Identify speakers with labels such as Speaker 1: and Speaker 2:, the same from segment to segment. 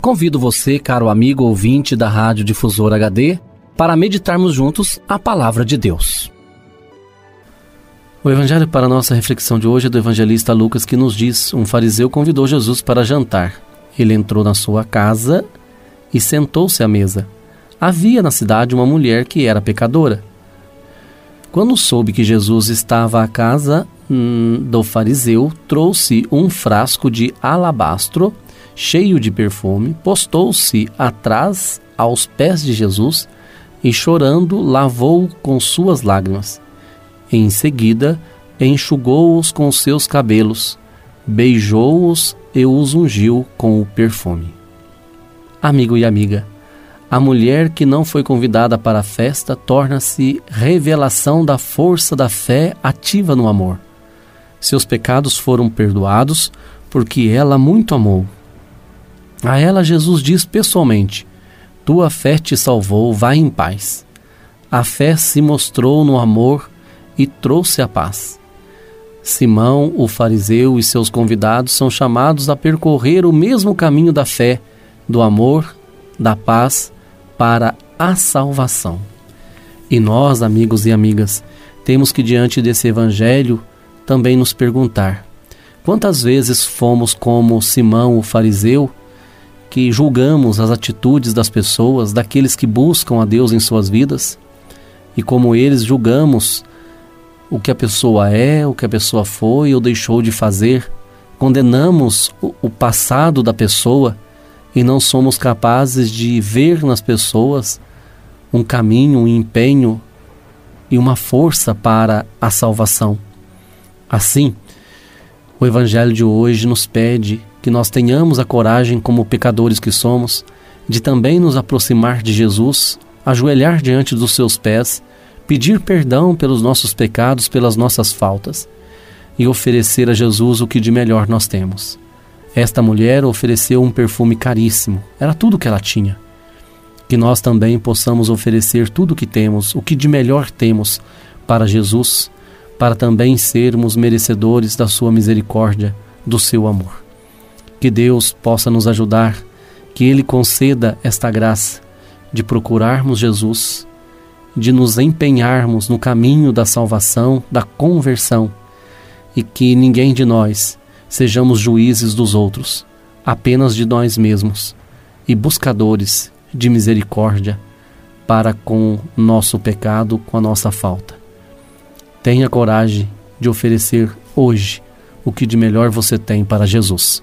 Speaker 1: Convido você, caro amigo ouvinte da Rádio Difusor HD, para meditarmos juntos a palavra de Deus. O evangelho para nossa reflexão de hoje é do evangelista Lucas que nos diz: Um fariseu convidou Jesus para jantar. Ele entrou na sua casa e sentou-se à mesa. Havia na cidade uma mulher que era pecadora. Quando soube que Jesus estava à casa hum, do fariseu, trouxe um frasco de alabastro cheio de perfume, postou-se atrás aos pés de Jesus e, chorando, lavou-o com suas lágrimas. Em seguida, enxugou-os com seus cabelos, beijou-os e os ungiu com o perfume. Amigo e amiga, a mulher que não foi convidada para a festa torna-se revelação da força da fé ativa no amor. Seus pecados foram perdoados porque ela muito amou. A ela Jesus diz pessoalmente: Tua fé te salvou, vai em paz. A fé se mostrou no amor e trouxe a paz. Simão, o fariseu e seus convidados são chamados a percorrer o mesmo caminho da fé, do amor, da paz para a salvação. E nós, amigos e amigas, temos que, diante desse evangelho, também nos perguntar: quantas vezes fomos como Simão, o fariseu, que julgamos as atitudes das pessoas, daqueles que buscam a Deus em suas vidas, e como eles julgamos o que a pessoa é, o que a pessoa foi ou deixou de fazer, condenamos o passado da pessoa e não somos capazes de ver nas pessoas um caminho, um empenho e uma força para a salvação. Assim, o Evangelho de hoje nos pede que nós tenhamos a coragem, como pecadores que somos, de também nos aproximar de Jesus, ajoelhar diante dos seus pés, pedir perdão pelos nossos pecados, pelas nossas faltas e oferecer a Jesus o que de melhor nós temos. Esta mulher ofereceu um perfume caríssimo, era tudo que ela tinha. Que nós também possamos oferecer tudo o que temos, o que de melhor temos para Jesus, para também sermos merecedores da Sua misericórdia, do seu amor. Que Deus possa nos ajudar, que Ele conceda esta graça de procurarmos Jesus, de nos empenharmos no caminho da salvação, da conversão, e que ninguém de nós sejamos juízes dos outros, apenas de nós mesmos e buscadores de misericórdia para com nosso pecado, com a nossa falta. Tenha coragem de oferecer hoje o que de melhor você tem para Jesus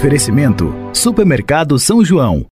Speaker 2: Oferecimento: Supermercado São João.